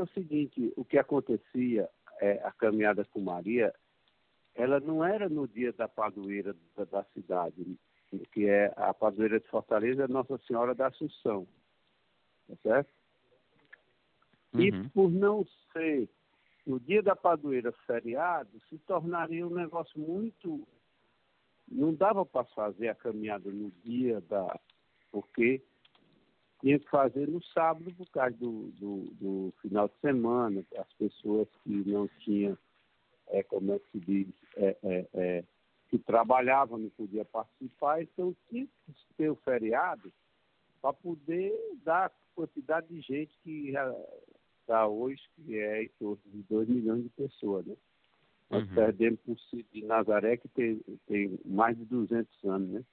é o seguinte, o que acontecia, é, a caminhada com Maria, ela não era no dia da padroeira da, da cidade, que é a padroeira de Fortaleza, Nossa Senhora da Assunção. Tá certo? Uhum. E por não ser no dia da padroeira feriado, se tornaria um negócio muito. Não dava para fazer a caminhada no dia da. Porque tinha que fazer no sábado por causa do, do, do final de semana, as pessoas que não tinham, é, como é que se diz, é, é, é, que trabalhavam não podiam participar, então tinha que ter o feriado para poder dar a quantidade de gente que está hoje, que é em torno de 2 milhões de pessoas, né? Nós uhum. perdemos por de Nazaré, que tem, tem mais de 200 anos, né?